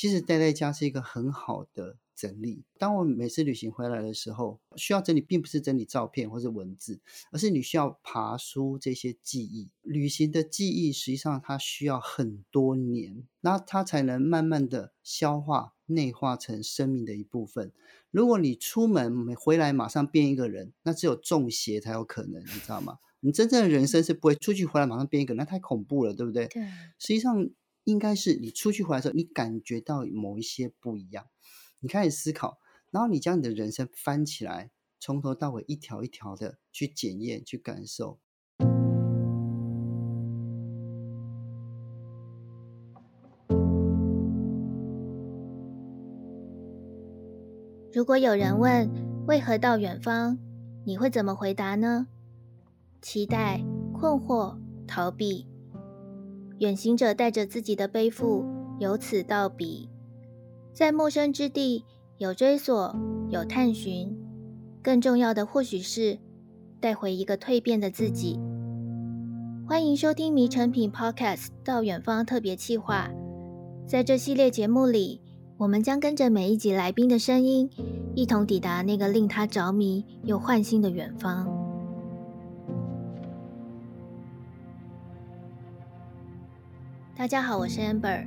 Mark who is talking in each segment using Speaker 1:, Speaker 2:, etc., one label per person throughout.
Speaker 1: 其实待在家是一个很好的整理。当我们每次旅行回来的时候，需要整理，并不是整理照片或是文字，而是你需要爬梳这些记忆。旅行的记忆实际上它需要很多年，那它才能慢慢的消化、内化成生命的一部分。如果你出门回来马上变一个人，那只有中邪才有可能，你知道吗？你真正的人生是不会出去回来马上变一个人，那太恐怖了，对不对？
Speaker 2: 对。
Speaker 1: 实际上应该是你出去回来的时候，你感觉到某一些不一样，你开始思考，然后你将你的人生翻起来，从头到尾一条一条的去检验、去感受。
Speaker 2: 如果有人问为何到远方，你会怎么回答呢？期待、困惑、逃避。远行者带着自己的背负，由此到彼，在陌生之地有追索，有探寻，更重要的或许是带回一个蜕变的自己。欢迎收听《迷成品 Podcast》到远方特别企划，在这系列节目里，我们将跟着每一集来宾的声音，一同抵达那个令他着迷又换心的远方。大家好，我是 Amber。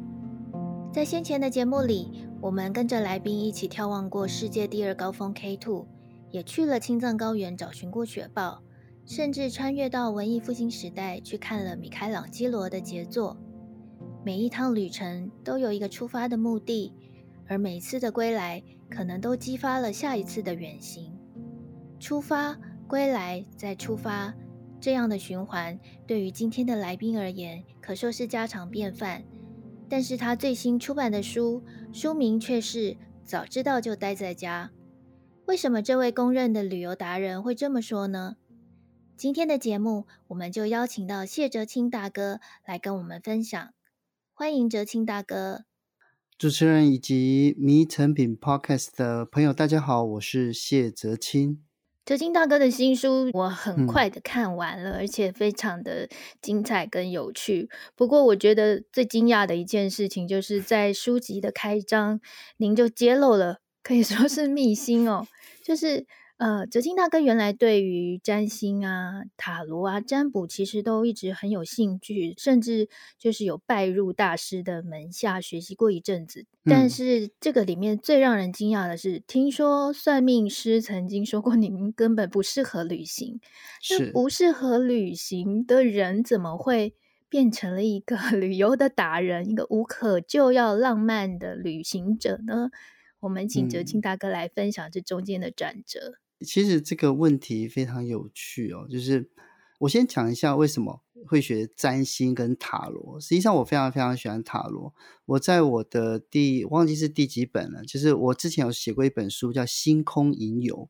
Speaker 2: 在先前的节目里，我们跟着来宾一起眺望过世界第二高峰 K2，也去了青藏高原找寻过雪豹，甚至穿越到文艺复兴时代去看了米开朗基罗的杰作。每一趟旅程都有一个出发的目的，而每次的归来可能都激发了下一次的远行。出发、归来、再出发。这样的循环对于今天的来宾而言，可说是家常便饭。但是他最新出版的书，书名却是“早知道就待在家”。为什么这位公认的旅游达人会这么说呢？今天的节目，我们就邀请到谢哲青大哥来跟我们分享。欢迎哲青大哥。
Speaker 1: 主持人以及迷成品 Podcast 的朋友，大家好，我是谢哲青。
Speaker 2: 哲金大哥的新书我很快的看完了，嗯，而且非常的精彩跟有趣。不过，我觉得最惊讶的一件事情，就是在书籍的开章，您就揭露了，可以说是秘辛哦，就是。呃，哲清大哥原来对于占星啊、塔罗啊、占卜其实都一直很有兴趣，甚至就是有拜入大师的门下学习过一阵子。但是这个里面最让人惊讶的是，嗯、听说算命师曾经说过，你们根本不适合旅行。是不适合旅行的人，怎么会变成了一个 旅游的达人，一个无可救药浪漫的旅行者呢？我们请哲清大哥来分享这中间的转折。
Speaker 1: 其实这个问题非常有趣哦，就是我先讲一下为什么会学占星跟塔罗。实际上，我非常非常喜欢塔罗。我在我的第忘记是第几本了，就是我之前有写过一本书叫《星空吟游》。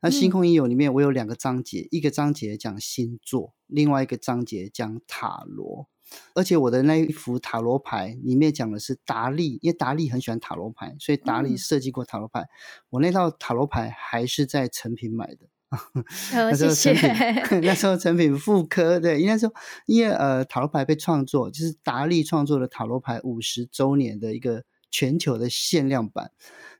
Speaker 1: 那《星空吟游》里面我有两个章节，一个章节讲星座，另外一个章节讲塔罗。而且我的那一幅塔罗牌里面讲的是达利，因为达利很喜欢塔罗牌，所以达利设计过塔罗牌。嗯。我那套塔罗牌还是在成品买的，那时候成品，那时候成品妇科，对，应该说，因为呃塔罗牌被创作，就是达利创作的塔罗牌五十周年的一个。全球的限量版，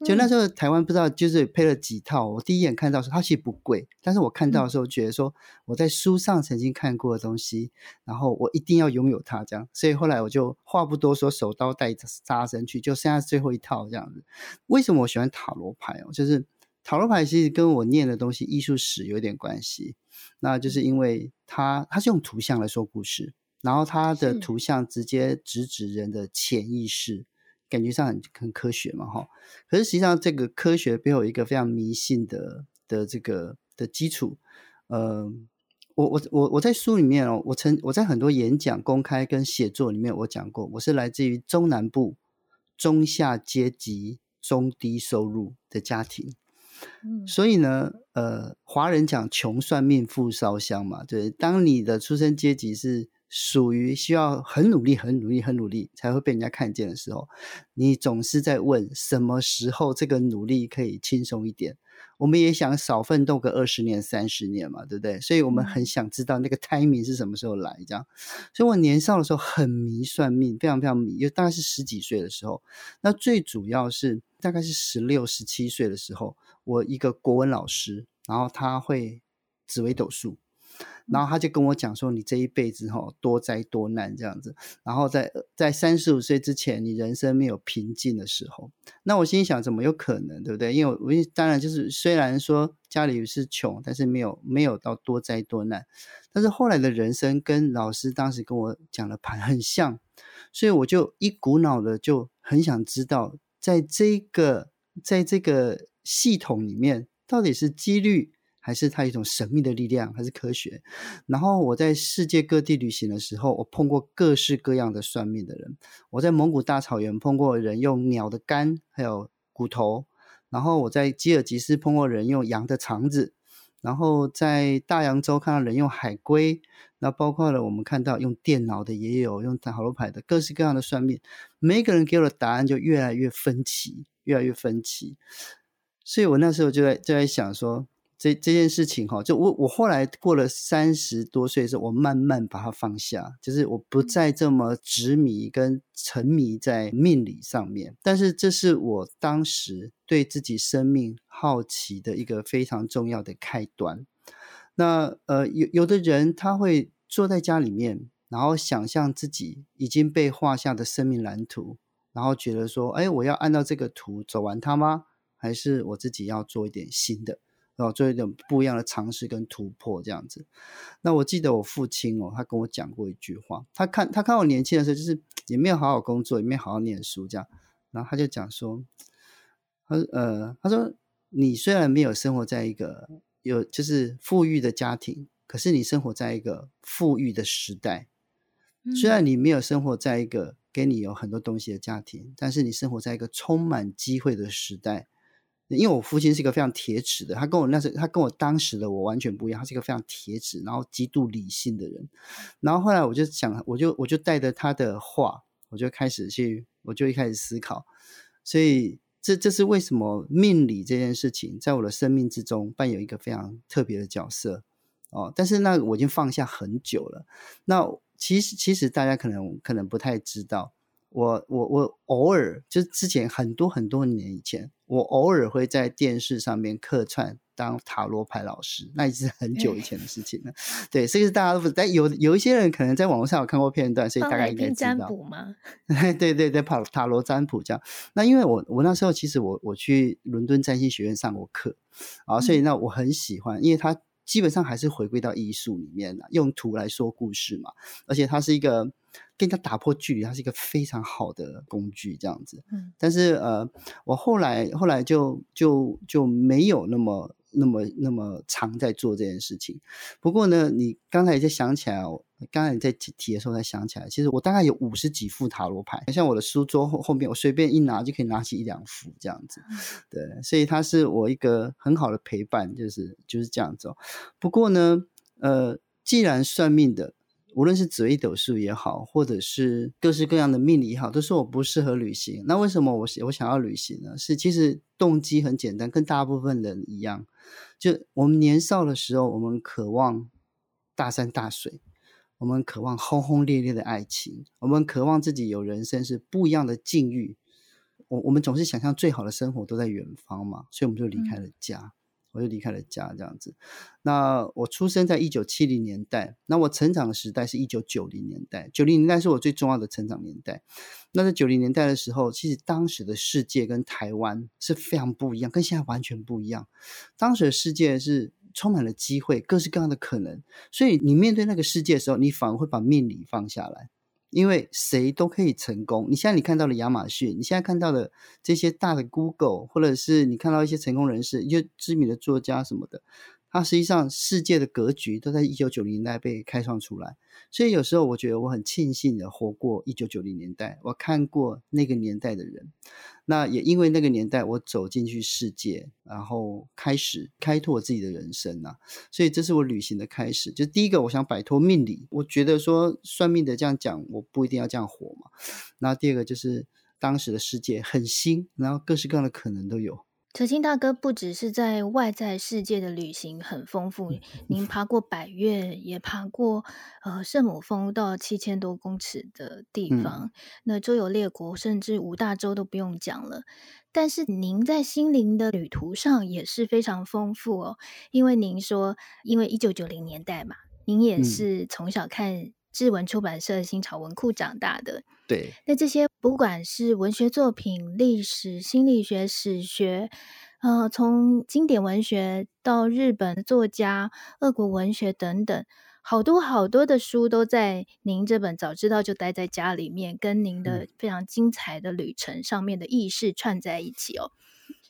Speaker 1: 就那时候台湾不知道就是配了几套。我第一眼看到说它其实不贵，但是我看到的时候觉得说我在书上曾经看过的东西，然后我一定要拥有它这样。所以后来我就话不多说，手刀带扎身去，就剩下最后一套这样子。为什么我喜欢塔罗牌哦？就是塔罗牌其实跟我念的东西艺术史有点关系。那就是因为它它是用图像来说故事，然后它的图像直接直指人的潜意识。感觉上很很科学嘛，哈，可是实际上这个科学背后有一个非常迷信的的这个的基础。呃，我我我我在书里面哦，我曾我在很多演讲、公开跟写作里面，我讲过，我是来自于中南部中下阶级中低收入的家庭，嗯，所以呢，呃，华人讲穷算命富烧香嘛，对，当你的出生阶级是属于需要很努力、很努力、很努力才会被人家看见的时候，你总是在问什么时候这个努力可以轻松一点。我们也想少奋斗个二十年、三十年嘛，对不对？所以我们很想知道那个 timing 是什么时候来，这样。所以我年少的时候很迷算命，非常非常迷，就大概是十几岁的时候。那最主要是大概是十六、十七岁的时候，我一个国文老师，然后他会紫微斗数。然后他就跟我讲说：“你这一辈子哈多灾多难这样子，然后在在三十五岁之前，你人生没有平静的时候。”那我心里想，怎么有可能，对不对？因为我当然就是虽然说家里是穷，但是没有没有到多灾多难。但是后来的人生跟老师当时跟我讲的盘很像，所以我就一股脑的就很想知道，在这个在这个系统里面，到底是几率。还是它一种神秘的力量，还是科学？然后我在世界各地旅行的时候，我碰过各式各样的算命的人。我在蒙古大草原碰过人用鸟的肝，还有骨头；然后我在吉尔吉斯碰过人用羊的肠子；然后在大洋洲看到人用海龟。那包括了我们看到用电脑的也有，用塔罗牌的，各式各样的算命。每个人给我的答案就越来越分歧，越来越分歧。所以我那时候就在就在想说。这这件事情哈，就我我后来过了三十多岁的时候，我慢慢把它放下，就是我不再这么执迷跟沉迷在命理上面。但是这是我当时对自己生命好奇的一个非常重要的开端。那呃，有有的人他会坐在家里面，然后想象自己已经被画下的生命蓝图，然后觉得说，哎，我要按照这个图走完它吗？还是我自己要做一点新的？哦，做一点不一样的尝试跟突破这样子。那我记得我父亲哦，他跟我讲过一句话。他看他看我年轻的时候，就是也没有好好工作，也没有好好念书这样。然后他就讲说，他呃，他说你虽然没有生活在一个有就是富裕的家庭，可是你生活在一个富裕的时代。虽然你没有生活在一个给你有很多东西的家庭，但是你生活在一个充满机会的时代。因为我父亲是一个非常铁齿的，他跟我那时，他跟我当时的我完全不一样，他是一个非常铁齿，然后极度理性的人。然后后来我就想，我就我就带着他的话，我就开始去，我就一开始思考。所以这这是为什么命理这件事情在我的生命之中扮演一个非常特别的角色哦。但是那我已经放下很久了。那其实其实大家可能可能不太知道。我我我偶尔就是之前很多很多年以前，我偶尔会在电视上面客串当塔罗牌老师，那已经是很久以前的事情了。对，所以是大家都不知道，但有有一些人可能在网络上有看过片段，所以大概应该知道。占卜吗？对对对，塔塔罗占卜这样。那因为我我那时候其实我我去伦敦占星学院上过课啊，所以那我很喜欢，因为他基本上还是回归到艺术里面了，用图来说故事嘛，而且它是一个。跟它打破距离，它是一个非常好的工具，这样子。嗯，但是呃，我后来后来就就就没有那么那么那么常在做这件事情。不过呢，你刚才也在想起来，刚才你在提的时候才想起来，其实我大概有五十几副塔罗牌，像我的书桌后后面，我随便一拿就可以拿起一两副这样子。对，所以它是我一个很好的陪伴，就是就是这样子哦。不过呢，呃，既然算命的。无论是紫微斗数也好，或者是各式各样的命理也好，都说我不适合旅行。那为什么我我想要旅行呢？是其实动机很简单，跟大部分人一样，就我们年少的时候，我们渴望大山大水，我们渴望轰轰烈烈的爱情，我们渴望自己有人生是不一样的境遇。我我们总是想象最好的生活都在远方嘛，所以我们就离开了家。嗯我就离开了家，这样子。那我出生在一九七零年代，那我成长的时代是一九九零年代。九零年代是我最重要的成长年代。那在九零年代的时候，其实当时的世界跟台湾是非常不一样，跟现在完全不一样。当时的世界是充满了机会，各式各样的可能。所以你面对那个世界的时候，你反而会把命理放下来。因为谁都可以成功。你现在你看到了亚马逊，你现在看到的这些大的 Google，或者是你看到一些成功人士，一些知名的作家什么的，它实际上世界的格局都在一九九零年代被开创出来。所以有时候我觉得我很庆幸的活过一九九零年代，我看过那个年代的人。那也因为那个年代，我走进去世界，然后开始开拓自己的人生啊。所以这是我旅行的开始。就第一个，我想摆脱命理。我觉得说算命的这样讲，我不一定要这样活嘛。那第二个就是当时的世界很新，然后各式各样的可能都有。
Speaker 2: 哲青大哥不只是在外在世界的旅行很丰富，您爬过百越，也爬过呃圣母峰到七千多公尺的地方，嗯、那周游列国，甚至五大洲都不用讲了。但是您在心灵的旅途上也是非常丰富哦，因为您说，因为一九九零年代嘛，您也是从小看志文出版社新潮文库长大的。
Speaker 1: 对，
Speaker 2: 那这些不管是文学作品、历史、心理学、史学，呃，从经典文学到日本作家、俄国文学等等，好多好多的书都在您这本《早知道就待在家里面》跟您的非常精彩的旅程上面的意识串在一起哦。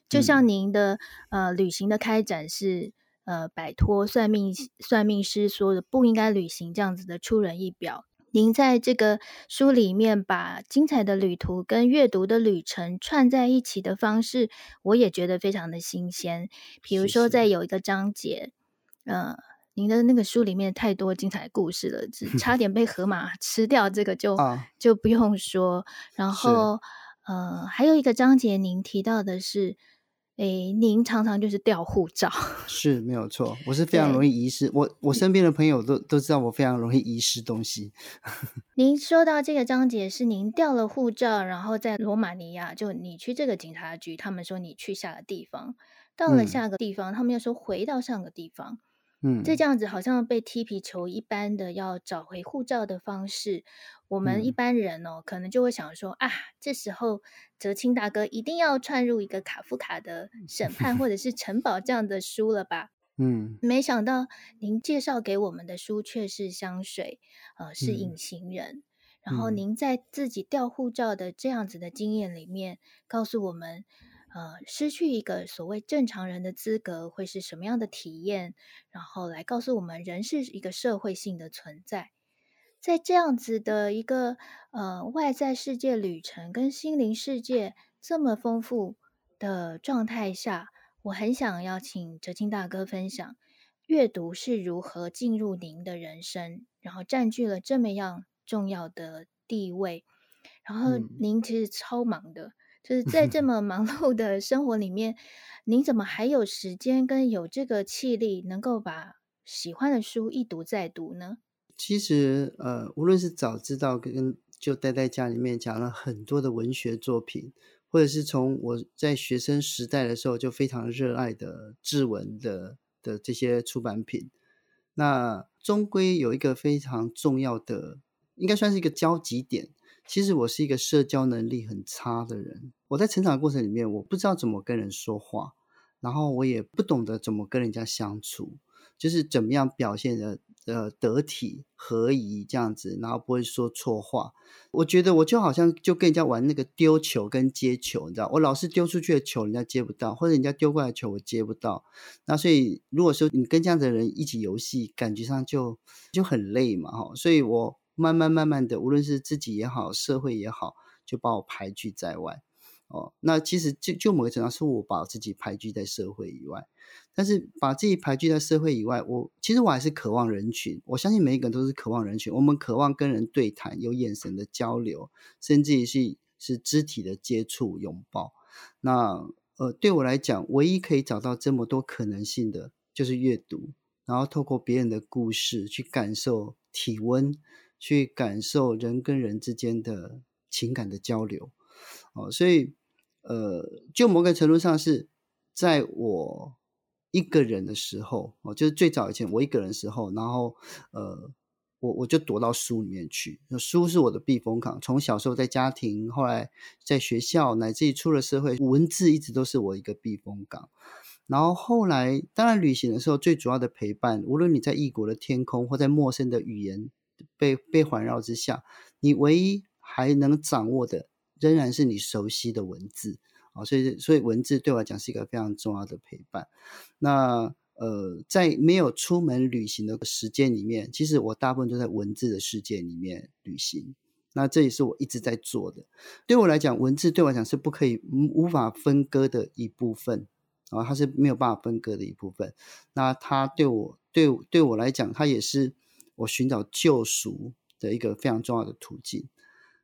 Speaker 2: 就像您的呃旅行的开展是呃摆脱算命算命师说的不应该旅行这样子的出人意表。您在这个书里面把精彩的旅途跟阅读的旅程串在一起的方式，我也觉得非常的新鲜。比如说，在有一个章节，呃，您的那个书里面太多精彩故事了，只差点被河马 吃掉，这个就就不用说。然后，呃，还有一个章节，您提到的是。诶，您常常就是掉护照，
Speaker 1: 是没有错。我是非常容易遗失，我我身边的朋友都都知道我非常容易遗失东西。
Speaker 2: 您说到这个章节是您掉了护照，然后在罗马尼亚，就你去这个警察局，他们说你去下个地方，到了下个地方，嗯、他们又说回到上个地方。嗯，这这样子好像被踢皮球一般的要找回护照的方式，我们一般人哦，嗯、可能就会想说啊，这时候哲青大哥一定要串入一个卡夫卡的审判或者是城堡这样的书了吧？嗯，没想到您介绍给我们的书却是香水，呃，是隐形人，嗯、然后您在自己掉护照的这样子的经验里面，告诉我们。呃，失去一个所谓正常人的资格会是什么样的体验？然后来告诉我们，人是一个社会性的存在。在这样子的一个呃外在世界旅程跟心灵世界这么丰富的状态下，我很想要请哲青大哥分享阅读是如何进入您的人生，然后占据了这么样重要的地位。然后您其实超忙的。嗯就是在这么忙碌的生活里面，您怎么还有时间跟有这个气力，能够把喜欢的书一读再读呢？
Speaker 1: 其实，呃，无论是早知道跟就待在家里面讲了很多的文学作品，或者是从我在学生时代的时候就非常热爱的志文的的这些出版品，那终归有一个非常重要的，应该算是一个交集点。其实我是一个社交能力很差的人，我在成长过程里面，我不知道怎么跟人说话，然后我也不懂得怎么跟人家相处，就是怎么样表现的呃得体合宜这样子，然后不会说错话。我觉得我就好像就跟人家玩那个丢球跟接球，你知道，我老是丢出去的球人家接不到，或者人家丢过来的球我接不到，那所以如果说你跟这样的人一起游戏，感觉上就就很累嘛，哈，所以我。慢慢慢慢的，无论是自己也好，社会也好，就把我排拒在外。哦，那其实就就某个程度上是我把自己排拒在社会以外。但是把自己排拒在社会以外，我其实我还是渴望人群。我相信每一个人都是渴望人群。我们渴望跟人对谈，有眼神的交流，甚至于是是肢体的接触、拥抱。那呃，对我来讲，唯一可以找到这么多可能性的，就是阅读，然后透过别人的故事去感受体温。去感受人跟人之间的情感的交流，哦，所以，呃，就某个程度上是在我一个人的时候，哦，就是最早以前我一个人的时候，然后，呃，我我就躲到书里面去，书是我的避风港。从小时候在家庭，后来在学校，乃至于出了社会，文字一直都是我一个避风港。然后后来，当然旅行的时候，最主要的陪伴，无论你在异国的天空，或在陌生的语言。被被环绕之下，你唯一还能掌握的，仍然是你熟悉的文字啊，所以所以文字对我来讲是一个非常重要的陪伴。那呃，在没有出门旅行的时间里面，其实我大部分都在文字的世界里面旅行。那这也是我一直在做的。对我来讲，文字对我来讲是不可以无法分割的一部分啊，它是没有办法分割的一部分。那它对我对对我来讲，它也是我寻找救赎的一个非常重要的途径。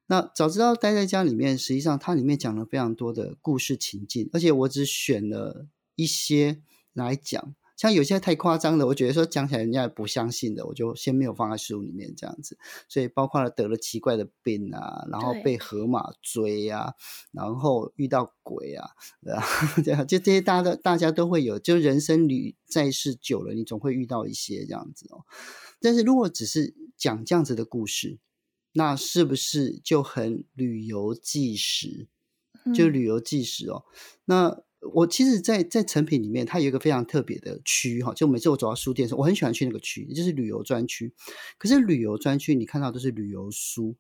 Speaker 1: 那早知道待在家里面，实际上它里面讲了非常多的故事情境，而且我只选了一些来讲。像有些太夸张的，我觉得说讲起来人家也不相信的，我就先没有放在书里面这样子。所以包括了得了奇怪的病啊，然后被河马追啊，然后遇到鬼啊，对啊，这样就这些大家都大家都会有，就人生旅在世久了，你总会遇到一些这样子哦。但是如果只是讲这样子的故事，那是不是就很旅游纪实？就旅游纪实哦，嗯、那。我其实在，在在诚品里面，它有一个非常特别的区哈，就每次我走到书店的时候，我很喜欢去那个区，就是旅游专区。可是旅游专区，你看到都是旅游书，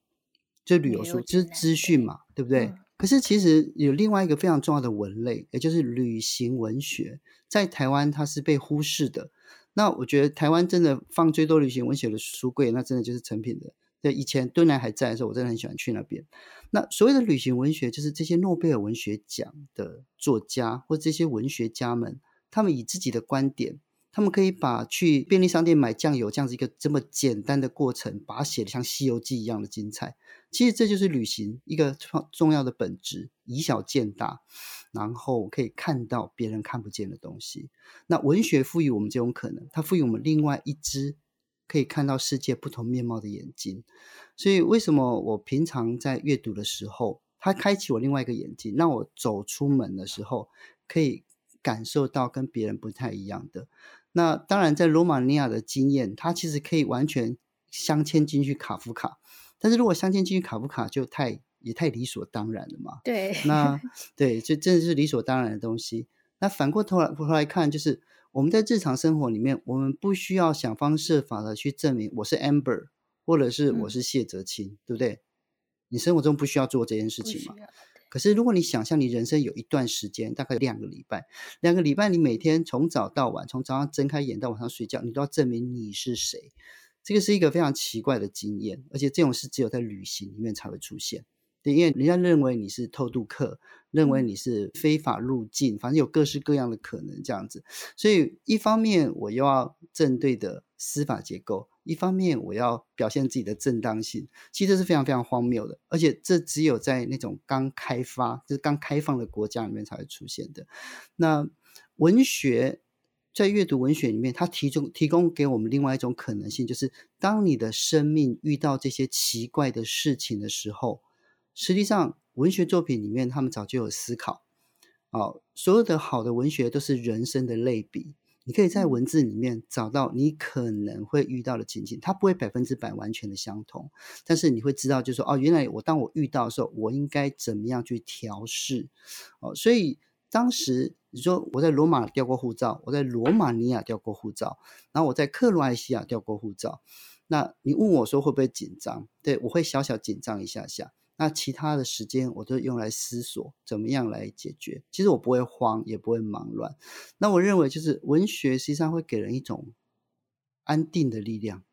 Speaker 1: 就旅游书，就是资讯嘛，对不对？嗯、可是其实有另外一个非常重要的文类，也就是旅行文学，在台湾它是被忽视的。那我觉得台湾真的放最多旅行文学的书柜，那真的就是成品的。对，以前敦南还在的时候，我真的很喜欢去那边。那所谓的旅行文学，就是这些诺贝尔文学奖的作家或这些文学家们，他们以自己的观点，他们可以把去便利商店买酱油这样子一个这么简单的过程，把它写得像《西游记》一样的精彩。其实这就是旅行一个重要的本质，以小见大，然后可以看到别人看不见的东西。那文学赋予我们这种可能，它赋予我们另外一只。可以看到世界不同面貌的眼睛，所以为什么我平常在阅读的时候，它开启我另外一个眼睛，让我走出门的时候可以感受到跟别人不太一样的。那当然，在罗马尼亚的经验，它其实可以完全镶嵌进去卡夫卡，但是如果镶嵌进去卡夫卡，就太也太理所当然了嘛。对，那对，这真的是理所当然的东西。那反过头来头来看，就是。我们在日常生活里面，我们不需要想方设法的去证明我是 Amber，或者是我是谢哲青，嗯、对不对？你生活中不需要做这件事情嘛？可是如果你想象你人生有一段时间，大概两个礼拜，两个礼拜你每天从早到晚，从早上睁开眼到晚上睡觉，你都要证明你是谁，这个是一个非常奇怪的经验，而且这种事只有在旅行里面才会出现。对，因为人家认为你是偷渡客，认为你是非法入境，反正有各式各样的可能这样子。所以一方面我又要正对的司法结构，一方面我要表现自己的正当性，其实这是非常非常荒谬的。而且这只有在那种刚开发、就是刚开放的国家里面才会出现的。那文学在阅读文学里面，它提供提供给我们另外一种可能性，就是当你的生命遇到这些奇怪的事情的时候。实际上，文学作品里面，他们早就有思考。哦，所有的好的文学都是人生的类比。你可以在文字里面找到你可能会遇到的情景，它不会百分之百完全的相同，但是你会知道，就是说，哦，原来我当我遇到的时候，我应该怎么样去调试。哦，所以当时你说我在罗马掉过护照，我在罗马尼亚掉过护照，然后我在克罗埃西亚掉过护照。那你问我说会不会紧张？对，我会小小紧张一下下。那其他的时间我都用来思索怎么样来解决。其实我不会慌，也不会忙乱。那我认为就是文学实际上会给人一种安定的力量，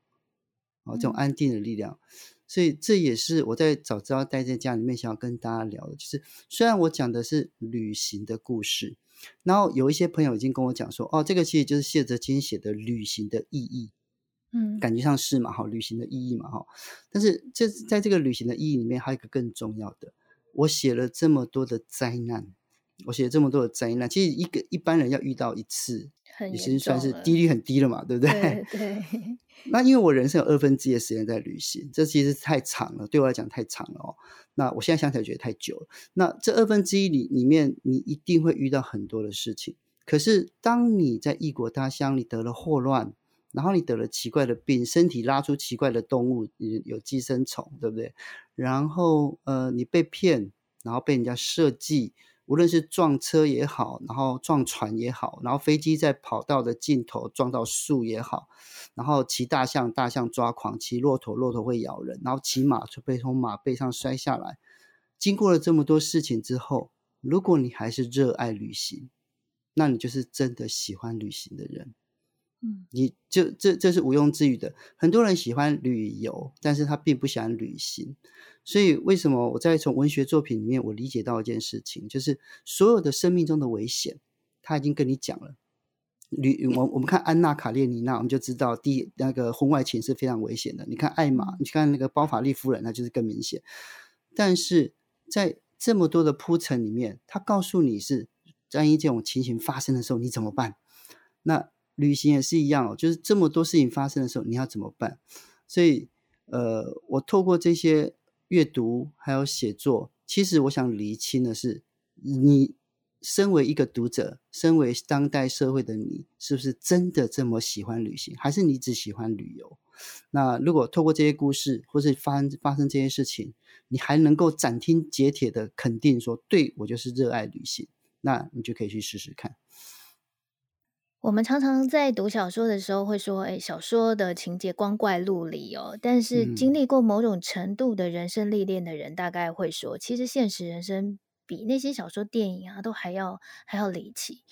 Speaker 1: 啊，这种安定的力量。所以这也是我在早知道待在家里面想要跟大家聊的，就是虽然我讲的是旅行的故事，然后有一些朋友已经跟我讲说，哦，这个其实就是谢哲青写的旅行的意义。嗯，感觉上是嘛，哈，旅行的意义嘛，哈。但是这在这个旅行的意义里面，还有一个更重要的，我写了这么多的灾难，我写了这么多的灾难，其实一个一般人要遇到一次，已经算是几率很低了嘛，对不对？对。对那因为我人生有二分之一的时间在旅行，这其实太长了，对我来讲太长了哦。那我现在想起来觉得太久了。那这二分之一里里面，你一定会遇到很多的事情。可是当你在异国他乡，你得了霍乱。然后你得了奇怪的病，身体拉出奇怪的动物，有寄生虫，对不对？然后呃，你被骗，然后被人家设计，无论是撞车也好，然后撞船也好，然后飞机在跑道的尽头撞到树也好，然后骑大象，大象抓狂，骑骆驼，骆驼会咬人，然后骑马就被从马背上摔下来。经过了这么多事情之后，如果你还是热爱旅行，那你就是真的喜欢旅行的人。你就这这是毋庸置疑的。很多人喜欢旅游，但是他并不喜欢旅行。所以为什么我在从文学作品里面，我理解到一件事情，就是所有的生命中的危险，他已经跟你讲了。旅我我们看安娜卡列尼娜，我们就知道第那个婚外情是非常危险的。你看艾玛，你看那个包法利夫人，那就是更明显。但是在这么多的铺陈里面，他告诉你是，万一这种情形发生的时候，你怎么办？那旅行也是一样哦，就是这么多事情发生的时候，你要怎么办？所以，呃，我透过这些。阅读还有写作，其实我想厘清的是，你身为一个读者，身为当代社会的你，是不是真的这么喜欢旅行，还是你只喜欢旅游？那如果透过这些故事，或是发生发生这些事情，你还能够斩钉截铁的肯定说，对，我就是热爱旅行，那你就可以去试试看。
Speaker 2: 我们常常在读小说的时候会说，哎，小说的情节光怪陆离哦。但是经历过某种程度的人生历练的人，大概会说，其实现实人生比那些小说、电影啊都还要还要离奇。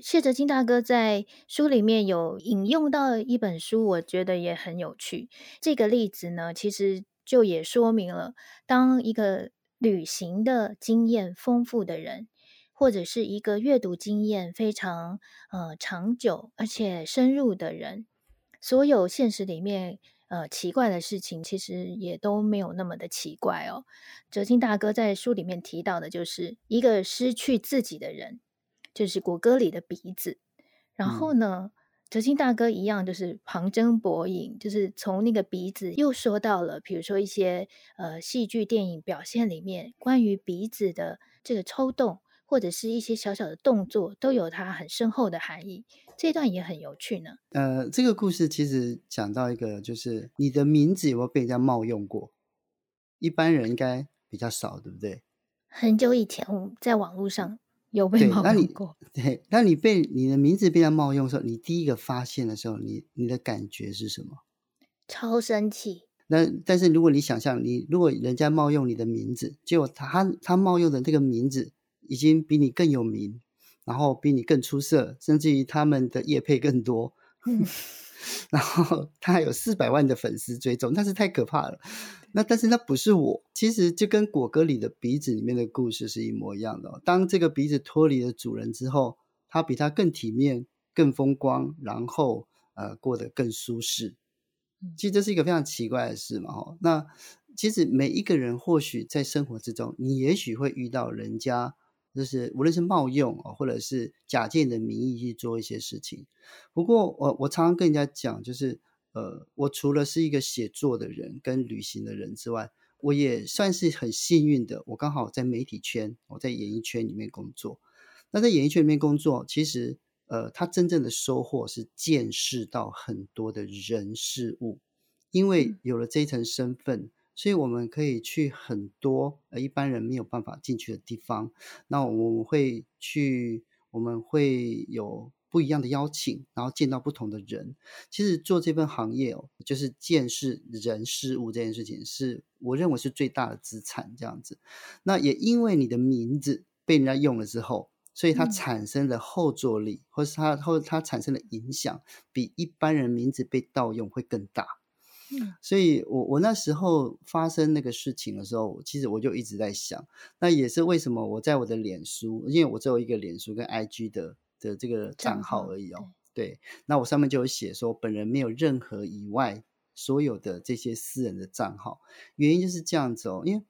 Speaker 2: 谢哲青大哥在书里面有引用到一本书，我觉得也很有趣。这个例子呢，其实就也说明了，当一个旅行的经验丰富的人。或者是一个阅读经验非常呃长久而且深入的人，所有现实里面呃奇怪的事情，其实也都没有那么的奇怪哦。哲青大哥在书里面提到的，就是一个失去自己的人，就是国歌里的鼻子。然后呢，哲青大哥一样，就是旁征博引，就是从那个鼻子又说到了，比如说一些呃戏剧电影表现里面关于鼻子的这个抽动。或者是一些小小的动作，都有它很深厚的含义。这段也很有趣呢。
Speaker 1: 呃，这个故事其实讲到一个，就是你的名字有没有被人家冒用过？一般人应该比较少，对不对？
Speaker 2: 很久以前，我在网络上有被冒用过。
Speaker 1: 对，那你，被你的名字被人家冒用的时候，你第一个发现的时候，你你的感觉是什么？
Speaker 2: 超生气。
Speaker 1: 那但是如果你想象，你如果人家冒用你的名字，结果他他冒用的这个名字。已经比你更有名，然后比你更出色，甚至于他们的业配更多。嗯、然后他还有四百万的粉丝追踪，那是太可怕了。那但是那不是我，其实就跟果戈里的鼻子里面的故事是一模一样的。当这个鼻子脱离了主人之后，它比它更体面、更风光，然后呃过得更舒适。其实这是一个非常奇怪的事嘛。哈，那其实每一个人或许在生活之中，你也许会遇到人家。就是无论是冒用啊，或者是假借你的名义去做一些事情。不过我我常常跟人家讲，就是呃，我除了是一个写作的人跟旅行的人之外，我也算是很幸运的。我刚好在媒体圈，我在演艺圈里面工作。那在演艺圈里面工作，其实呃，他真正的收获是见识到很多的人事物，因为有了这一层身份。所以我们可以去很多呃一般人没有办法进去的地方，那我们会去，我们会有不一样的邀请，然后见到不同的人。其实做这份行业哦，就是见识人事物这件事情，是我认为是最大的资产。这样子，那也因为你的名字被人家用了之后，所以它产生的后坐力，嗯、或是它或它产生的影响，比一般人名字被盗用会更大。所以我，我我那时候发生那个事情的时候，其实我就一直在想，那也是为什么我在我的脸书，因为我只有一个脸书跟 IG 的的这个账号而已哦。对，那我上面就有写说，本人没有任何以外所有的这些私人的账号，原因就是这样子哦，因为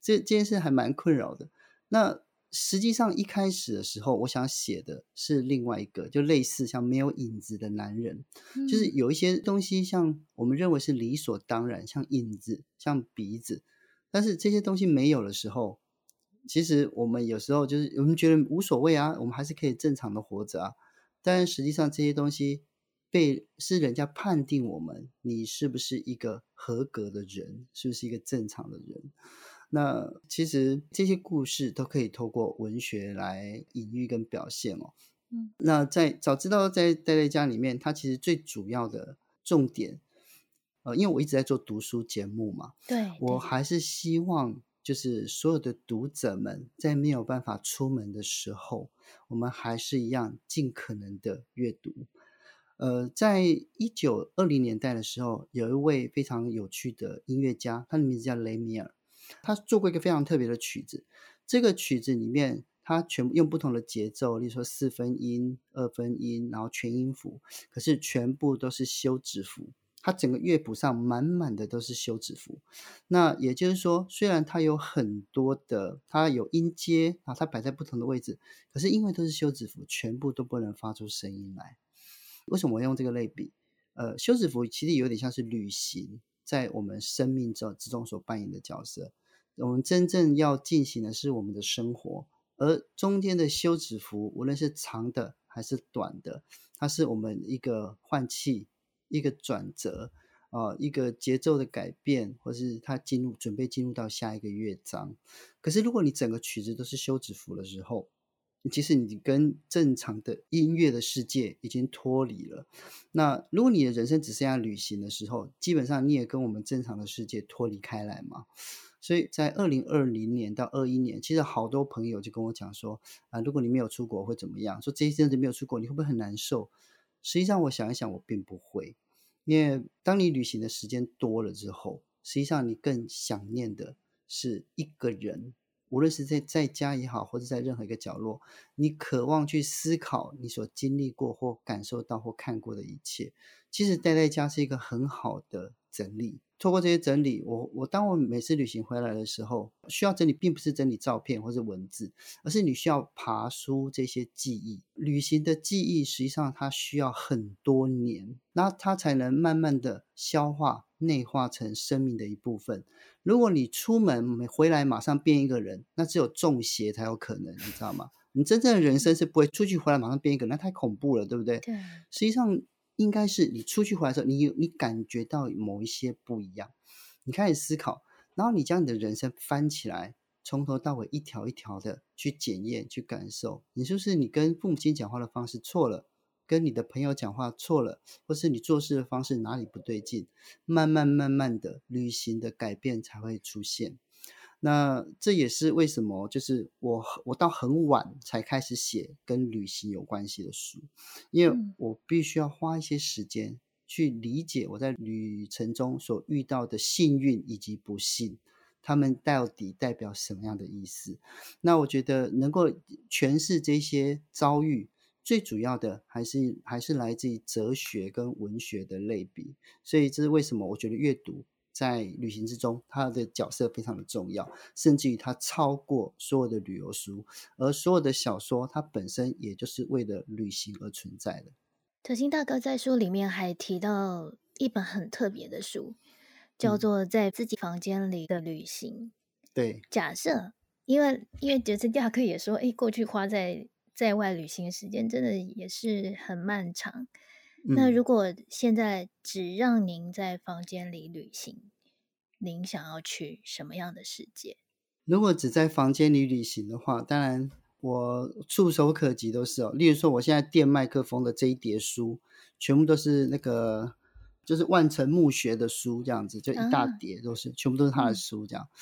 Speaker 1: 这这件事还蛮困扰的。那实际上一开始的时候，我想写的是另外一个，就类似像没有影子的男人，嗯、就是有一些东西像我们认为是理所当然，像影子，像鼻子，但是这些东西没有的时候，其实我们有时候就是我们觉得无所谓啊，我们还是可以正常的活着啊。但实际上这些东西被是人家判定我们，你是不是一个合格的人，是不是一个正常的人？那其实这些故事都可以透过文学来隐喻跟表现哦。嗯，那在早知道在待在家里面，它其实最主要的重点，呃，因为我一直在做读书节目嘛，
Speaker 2: 对，对，
Speaker 1: 我还是希望就是所有的读者们在没有办法出门的时候，我们还是一样尽可能的阅读。呃，在一九二零年代的时候，有一位非常有趣的音乐家，他的名字叫雷米尔，他做过一个非常特别的曲子。这个曲子里面，他全部用不同的节奏，例如说四分音、二分音，然后全音符，可是全部都是休止符。它整个乐谱上满满的都是休止符。那也就是说，虽然它有很多的，它有音阶啊，它摆在不同的位置，可是因为都是休止符，全部都不能发出声音来。为什么我用这个类比？呃，休止符其实有点像是旅行在我们生命之之中所扮演的角色。我们真正要进行的是我们的生活，而中间的休止符，无论是长的还是短的，它是我们一个换气、一个转折啊、呃，一个节奏的改变，或是它进入准备进入到下一个乐章。可是，如果你整个曲子都是休止符的时候，其实你跟正常的音乐的世界已经脱离了。那如果你的人生只剩下旅行的时候，基本上你也跟我们正常的世界脱离开来嘛。所以在二零二零年到二一年，其实好多朋友就跟我讲说啊，如果你没有出国会怎么样？说这一阵子没有出国，你会不会很难受？实际上我想一想，我并不会，因为当你旅行的时间多了之后，实际上你更想念的是一个人。无论是在在家也好，或者在任何一个角落，你渴望去思考你所经历过或感受到或看过的一切。其实待在家是一个很好的整理。透过这些整理，我我当我每次旅行回来的时候，需要整理，并不是整理照片或者文字，而是你需要爬梳这些记忆。旅行的记忆实际上它需要很多年，那它才能慢慢的消化。内化成生命的一部分。如果你出门回来马上变一个人，那只有中邪才有可能，你知道吗？你真正的人生是不会出去回来马上变一个人，那太恐怖了，对不对？对。实际上应该是你出去回来的时候，你有你感觉到某一些不一样，你开始思考，然后你将你的人生翻起来，从头到尾一条一条的去检验、去感受，你是不是你跟父母亲讲话的方式错了？跟你的朋友讲话错了，或是你做事的方式哪里不对劲，慢慢慢慢的旅行的改变才会出现。那这也是为什么，就是我我到很晚才开始写跟旅行有关系的书，因为我必须要花一些时间去理解我在旅程中所遇到的幸运以及不幸，他们到底代表什么样的意思？那我觉得能够诠释这些遭遇。最主要的还是还是来自于哲学跟文学的类比，所以这是为什么我觉得阅读在旅行之中它的角色非常的重要，甚至于它超过所有的旅游书，而所有的小说它本身也就是为了旅行而存在的。
Speaker 2: 可心大哥在书里面还提到一本很特别的书，叫做《在自己房间里的旅行》。嗯、
Speaker 1: 对，
Speaker 2: 假设因为因为杰森·蒂亚克也说，哎，过去花在在外旅行的时间真的也是很漫长。嗯。那如果现在只让您在房间里旅行，您想要去什么样的世界？
Speaker 1: 如果只在房间里旅行的话，当然我触手可及都是哦。例如说，我现在垫麦克风的这一叠书，全部都是那个就是万城墓穴的书，这样子就一大叠都是，啊、全部都是他的书这样。嗯、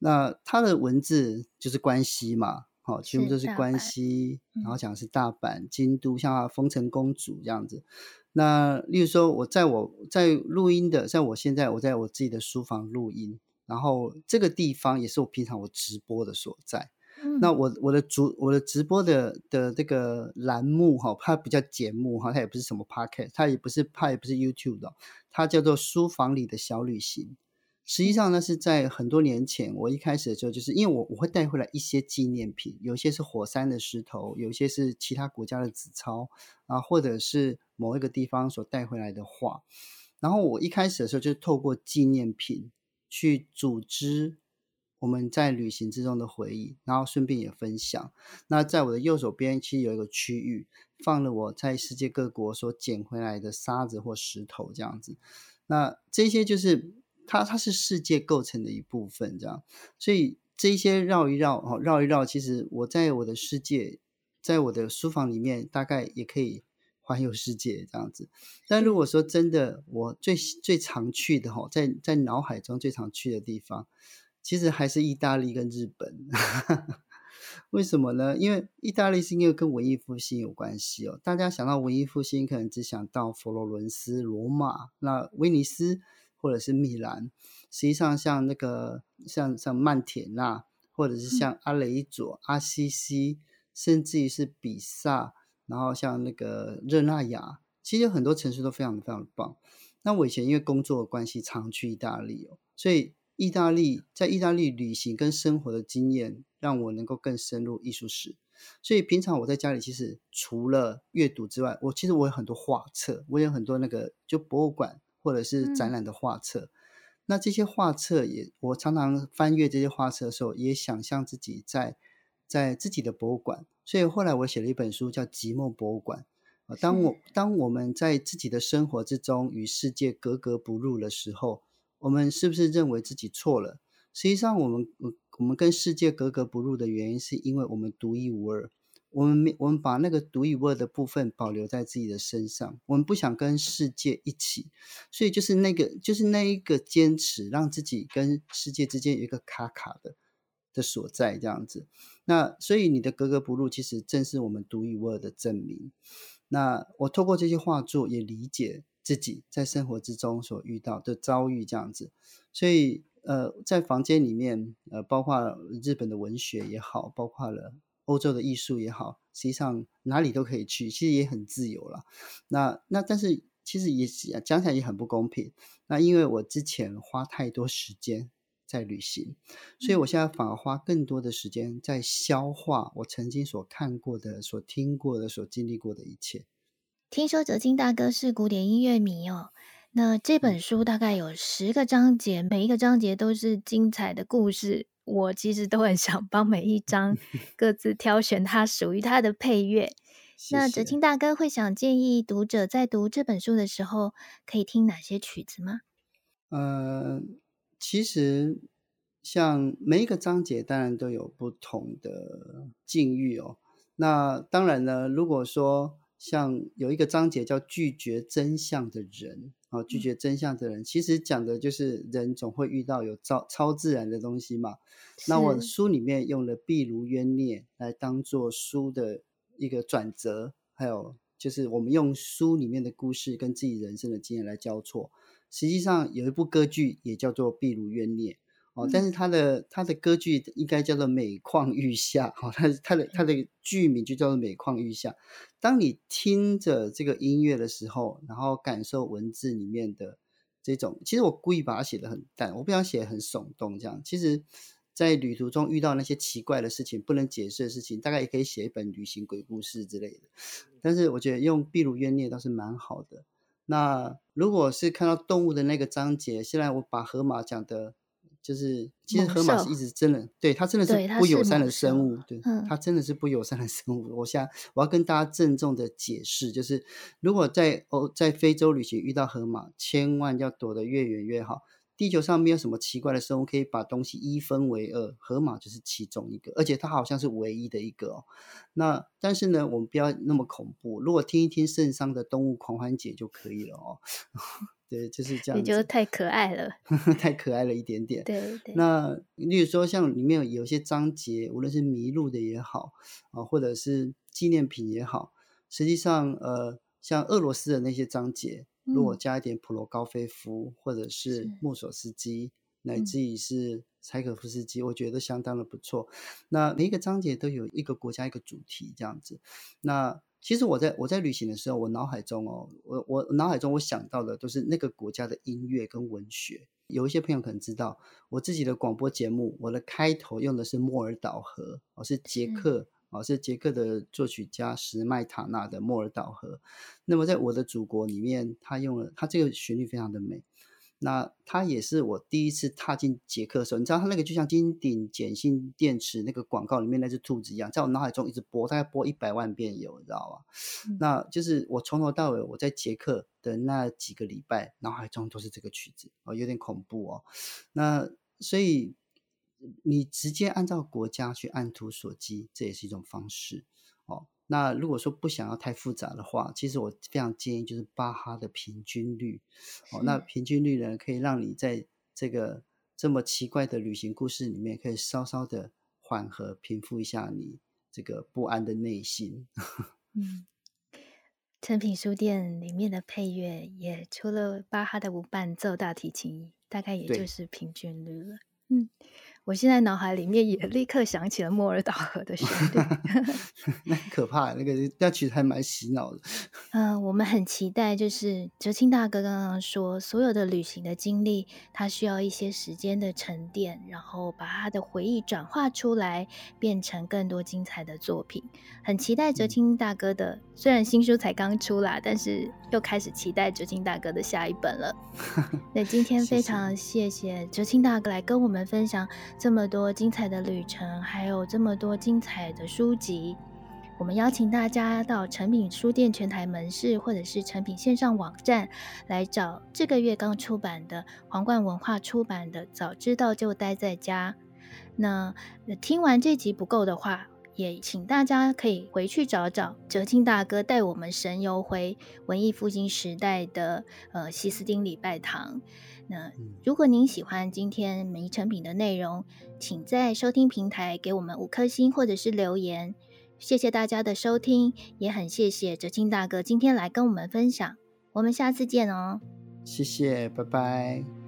Speaker 1: 那他的文字就是关系嘛。好，全部都是关西，然后讲的是大阪、嗯、京都，像丰臣公主这样子。那例如说，我在我在录音的，在我现在我在我自己的书房录音，然后这个地方也是我平常我直播的所在。嗯、那我我的主我的直播的的这个栏目哈，它不叫节目哈，它也不是什么 podcast，它也不是它也不是 YouTube 的，它叫做书房里的小旅行。实际上呢，是在很多年前，我一开始的时候，就是因为我我会带回来一些纪念品，有些是火山的石头，有些是其他国家的纸钞啊，或者是某一个地方所带回来的画。然后我一开始的时候，就是透过纪念品去组织我们在旅行之中的回忆，然后顺便也分享。那在我的右手边，其实有一个区域，放了我在世界各国所捡回来的沙子或石头这样子。那这些就是。它它是世界构成的一部分，这样，所以这一些绕一绕，哦，绕一绕，其实我在我的世界，在我的书房里面，大概也可以环游世界这样子。但如果说真的，我最最常去的哈，在在脑海中最常去的地方，其实还是意大利跟日本。为什么呢？因为意大利是因为跟文艺复兴有关系哦。大家想到文艺复兴，可能只想到佛罗伦斯、罗马，那威尼斯或者是米兰。实际上，像那个像像曼铁纳，或者是像阿雷佐、阿西西，甚至于是比萨，然后像那个热那亚，其实有很多城市都非常非常的棒。那我以前因为工作的关系，常去意大利哦，所以。意大利在意大利旅行跟生活的经验，让我能够更深入艺术史。所以平常我在家里，其实除了阅读之外，我其实我有很多画册，我有很多那个就博物馆或者是展览的画册。嗯、那这些画册也，我常常翻阅这些画册的时候，也想象自己在在自己的博物馆。所以后来我写了一本书，叫《寂寞博物馆》。当我当我们在自己的生活之中与世界格格不入的时候。我们是不是认为自己错了？实际上，我们我们跟世界格格不入的原因，是因为我们独一无二。我们没我们把那个独一无二的部分保留在自己的身上，我们不想跟世界一起，所以就是那个就是那一个坚持，让自己跟世界之间有一个卡卡的的所在，这样子。那所以你的格格不入，其实正是我们独一无二的证明。那我透过这些画作，也理解。自己在生活之中所遇到的遭遇这样子，所以呃，在房间里面呃，包括日本的文学也好，包括了欧洲的艺术也好，实际上哪里都可以去，其实也很自由了。那那但是其实也讲起来也很不公平。那因为我之前花太多时间在旅行，所以我现在反而花更多的时间在消化我曾经所看过的、所听过的、所经历过的一切。
Speaker 2: 听说哲金大哥是古典音乐迷哦，那这本书大概有十个章节，每一个章节都是精彩的故事。我其实都很想帮每一章 各自挑选它属于它的配乐。那哲青大哥会想建议读者在读这本书的时候可以听哪些曲子吗？
Speaker 1: 呃，其实像每一个章节当然都有不同的境遇哦。那当然呢，如果说像有一个章节叫“拒绝真相的人”啊，拒绝真相的人，其实讲的就是人总会遇到有超超自然的东西嘛。那我书里面用了壁炉冤孽来当做书的一个转折，还有就是我们用书里面的故事跟自己人生的经验来交错。实际上有一部歌剧也叫做《壁炉冤孽》。哦，但是他的他的歌剧应该叫做《每况愈下》哈，他他的他的剧名就叫做《每况愈下》。当你听着这个音乐的时候，然后感受文字里面的这种，其实我故意把它写的很淡，我不想写很耸动这样。其实，在旅途中遇到那些奇怪的事情、不能解释的事情，大概也可以写一本旅行鬼故事之类的。但是我觉得用壁炉冤孽倒是蛮好的。那如果是看到动物的那个章节，现在我把河马讲的。就是，其实河马是一直真的，对，它真的是不友善的生物，对，它真的是不友善的生物。我现在我要跟大家郑重的解释，就是如果在欧在非洲旅行遇到河马，千万要躲得越远越好。地球上没有什么奇怪的生物可以把东西一分为二，河马就是其中一个，而且它好像是唯一的一个哦。那但是呢，我们不要那么恐怖，如果听一听圣桑的动物狂欢节就可以了哦。对，就是这样。你觉得
Speaker 2: 太可爱了，
Speaker 1: 太可爱了一点点。
Speaker 2: 对对。
Speaker 1: 那例如说，像里面有些章节，无论是迷路的也好啊，或者是纪念品也好，实际上，呃，像俄罗斯的那些章节，如果加一点普罗高菲夫，或者是莫索斯基，乃至于是柴可夫斯基，我觉得相当的不错。那每一个章节都有一个国家一个主题这样子。那其实我在我在旅行的时候，我脑海中哦，我我脑海中我想到的都是那个国家的音乐跟文学。有一些朋友可能知道，我自己的广播节目，我的开头用的是莫尔岛河，哦，是捷克，哦，是捷克的作曲家史麦塔纳的莫尔岛河。那么在我的祖国里面，他用了他这个旋律非常的美。那它也是我第一次踏进捷克的时候，你知道它那个就像金鼎碱性电池那个广告里面那只兔子一样，在我脑海中一直播，大概播一百万遍有，你知道吗？嗯、那就是我从头到尾我在捷克的那几个礼拜，脑海中都是这个曲子哦，有点恐怖哦。那所以你直接按照国家去按图索骥，这也是一种方式哦。那如果说不想要太复杂的话，其实我非常建议就是巴哈的平均率哦。那平均率呢，可以让你在这个这么奇怪的旅行故事里面，可以稍稍的缓和、平复一下你这个不安的内心。
Speaker 2: 嗯，诚品书店里面的配乐也除了巴哈的无伴奏大提琴，大概也就是平均率了。嗯。我现在脑海里面也立刻想起了莫尔岛河的旋律，
Speaker 1: 那可怕，那个那其实还蛮洗脑的。
Speaker 2: 嗯、呃，我们很期待，就是哲青大哥刚刚说，所有的旅行的经历，他需要一些时间的沉淀，然后把他的回忆转化出来，变成更多精彩的作品。很期待哲青大哥的，嗯、虽然新书才刚出啦，但是又开始期待哲青大哥的下一本了。那今天非常谢谢哲青大哥来跟我们分享。这么多精彩的旅程，还有这么多精彩的书籍，我们邀请大家到诚品书店全台门市，或者是诚品线上网站来找这个月刚出版的皇冠文化出版的《早知道就待在家》。那听完这集不够的话，也请大家可以回去找找哲青大哥带我们神游回文艺复兴时代的呃西斯丁礼拜堂。那如果您喜欢今天每一成品的内容，请在收听平台给我们五颗星或者是留言。谢谢大家的收听，也很谢谢哲青大哥今天来跟我们分享。我们下次见哦。
Speaker 1: 谢谢，拜拜。